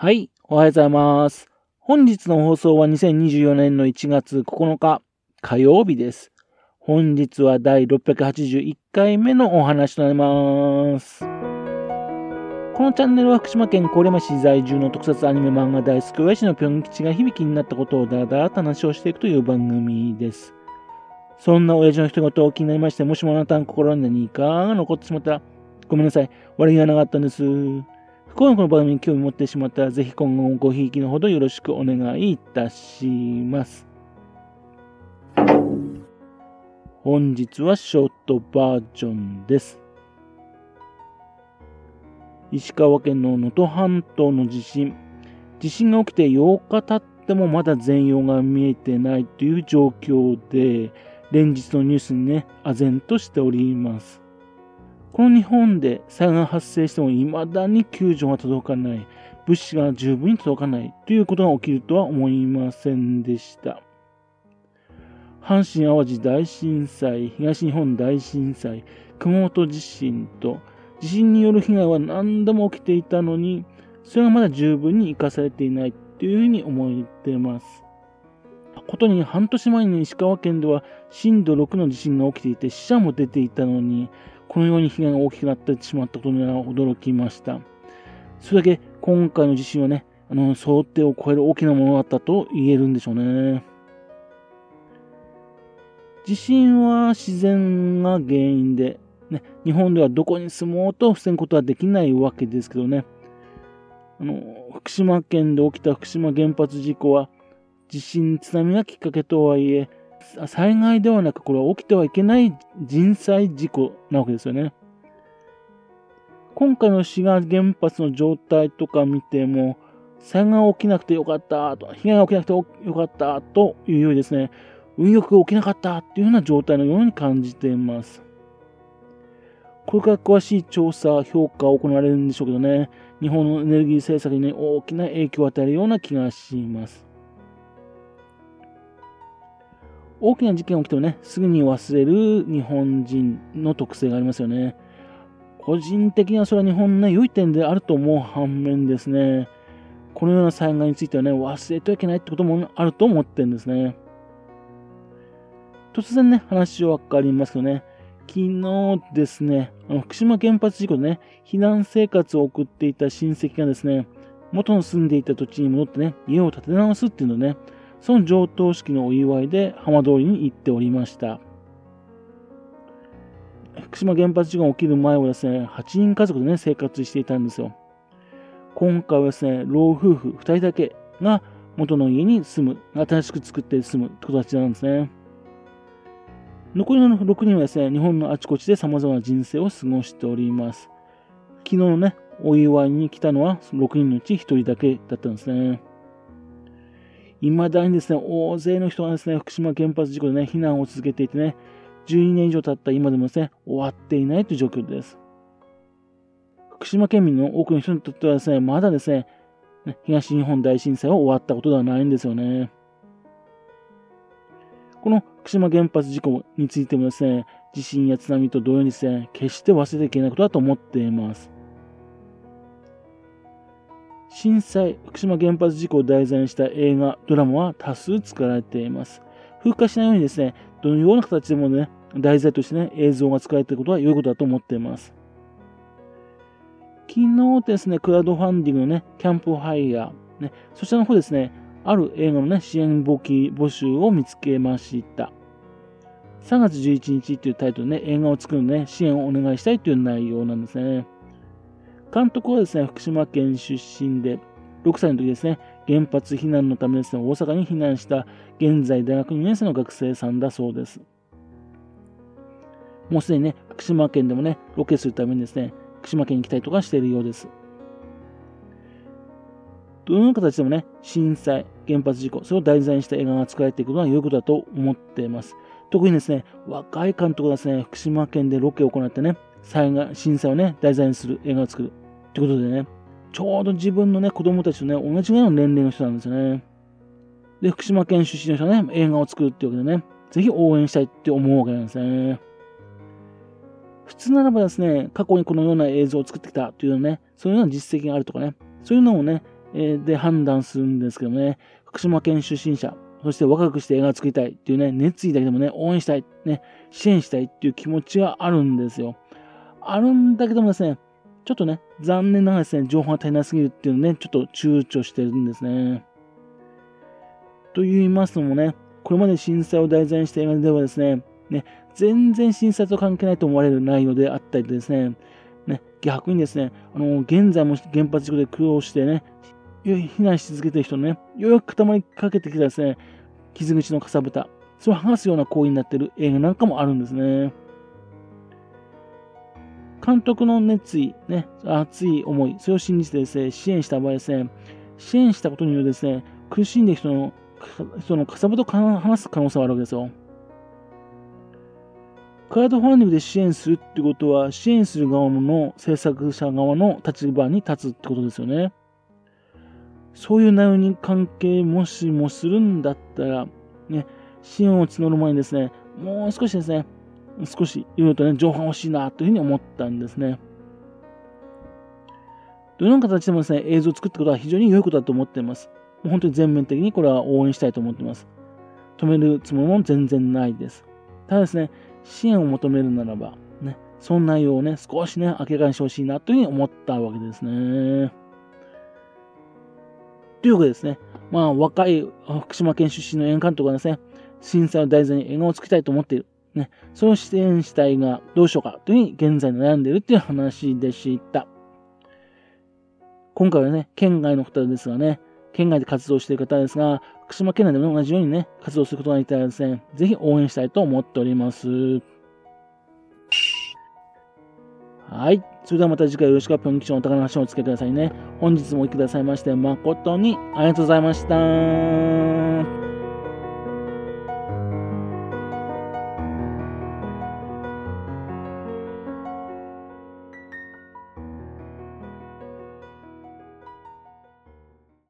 はい、おはようございます。本日の放送は2024年の1月9日火曜日です。本日は第681回目のお話となります。このチャンネルは福島県郡山市在住の特撮アニメ漫画大好き親父のぴょん吉が響きになったことをだらだらと話をしていくという番組です。そんな親父の一言を気になりまして、もしもあなたの心に何かが残ってしまったら、ごめんなさい。悪気がなかったんです。不幸にこの番組に興味持ってしまったら、ぜひ今後もごひいきのほどよろしくお願いいたします。本日はショートバージョンです。石川県の能登半島の地震。地震が起きて8日経ってもまだ全容が見えてないという状況で、連日のニュースにね、唖然としております。この日本で災害が発生しても未だに救助が届かない、物資が十分に届かないということが起きるとは思いませんでした。阪神・淡路大震災、東日本大震災、熊本地震と、地震による被害は何度も起きていたのに、それがまだ十分に生かされていないというふうに思ってます。ことに半年前に石川県では震度6の地震が起きていて死者も出ていたのに、このように被害が大きくなってしまったことには驚きました。それだけ今回の地震はね、あの想定を超える大きなものだったと言えるんでしょうね。地震は自然が原因で、ね、日本ではどこに住もうと防ぐことはできないわけですけどね。あの福島県で起きた福島原発事故は、地震、津波がきっかけとはいえ、災害ではなく、これは起きてはいけない人災事故なわけですよね。今回の滋賀原発の状態とか見ても、災害が起きなくてよかったと、被害が起きなくてよかったというようにですね、運よく起きなかったっていうような状態のように感じています。これから詳しい調査、評価を行われるんでしょうけどね、日本のエネルギー政策に、ね、大きな影響を与えるような気がします。大きな事件が起きてもね、すぐに忘れる日本人の特性がありますよね。個人的にはそれは日本の良い点であると思う反面ですね、このような災害についてはね、忘れてはいけないってこともあると思ってるんですね。突然ね、話は変わりますけどね、昨日ですね、あの福島原発事故でね、避難生活を送っていた親戚がですね、元の住んでいた土地に戻ってね、家を建て直すっていうのをね、その上等式のお祝いで浜通りに行っておりました。福島原発事故が起きる前はですね、8人家族でね、生活していたんですよ。今回はですね、老夫婦2人だけが元の家に住む、新しく作って住むって形なんですね。残りの6人はですね、日本のあちこちで様々な人生を過ごしております。昨日のね、お祝いに来たのは6人のうち1人だけだったんですね。未だにですね、大勢の人がですね、福島原発事故でね、避難を続けていてね、12年以上経った今でもですね、終わっていないという状況です。福島県民の多くの人にとってはですね、まだですね、東日本大震災は終わったことではないんですよね。この福島原発事故についてもですね、地震や津波と同様にですね、決して忘れていけないことだと思っています。震災、福島原発事故を題材にした映画、ドラマは多数作られています。風化しないようにですね、どのような形でもね、題材としてね、映像が使われていることは良いことだと思っています。昨日ですね、クラウドファンディングのね、キャンプファイヤー、ね、そちらの方ですね、ある映画のね、支援募金募集を見つけました。3月11日というタイトルでね、映画を作るのね、支援をお願いしたいという内容なんですね。監督はですね、福島県出身で、6歳の時ですね、原発避難のためですね、大阪に避難した現在大学2年生の学生さんだそうです。もうすでにね、福島県でもね、ロケするためにですね、福島県に来たりとかしているようです。どのような形でもね、震災、原発事故、それを題材にした映画が作られていくのは良いことだと思っています。特にですね、若い監督がですね、福島県でロケを行ってね、災害、震災をね、題材にする映画を作る。ということでね、ちょうど自分のね、子供たちとね、同じぐらいの年齢の人なんですよね。で、福島県出身の人はね、映画を作るっていうわけでね、ぜひ応援したいって思うわけなんですね。普通ならばですね、過去にこのような映像を作ってきたというね、そういうような実績があるとかね、そういうのをね、えー、で判断するんですけどね、福島県出身者、そして若くして映画を作りたいっていうね、熱意だけでもね、応援したい、ね、支援したいっていう気持ちはあるんですよ。あるんだけどもですね、ちょっとね、残念ながらですね、情報が足りなすぎるっていうのね、ちょっと躊躇してるんですね。と言いますのもね、これまで震災を題材にした映画ではですね、ね、全然震災と関係ないと思われる内容であったりですね、ね、逆にですね、あの、現在も原発事故で苦労してね、避難し続けてる人のね、ようやく固まりかけてきたですね、傷口のかさぶた、それを剥がすような行為になっている映画なんかもあるんですね。監督の熱意、ね、熱い思い、それを信じてですね、支援した場合ですね、支援したことによるですね、苦しんでる人の、人のかさぶたを話す可能性はあるわけですよ。クラウドファンディングで支援するってことは、支援する側の制作者側の立場に立つってことですよね。そういう内容に関係もしもするんだったら、ね、支援を募る前にですね、もう少しですね、少しいろいろとね、情報欲しいなというふうに思ったんですね。どのような形でもですね、映像を作ってことは非常に良いことだと思っています。もう本当に全面的にこれは応援したいと思っています。止めるつもりも全然ないです。ただですね、支援を求めるならば、ね、そんな内容をね、少しね、明らかにしてほしいなというふうに思ったわけですね。というわけですね、まあ、若い福島県出身の演監督がですね、震災を題材に映画を作りたいと思っている。ね、その支援したいがどうしようかというふうに現在悩んでいるという話でした。今回はね、県外の方ですがね、県外で活動している方ですが、福島県内でも同じようにね、活動することができたらですね、ぜひ応援したいと思っております。はい。それではまた次回よろしくぴょん吉のお宝の話をお付けくださいね。本日もお聴きくださいまして誠にありがとうございました。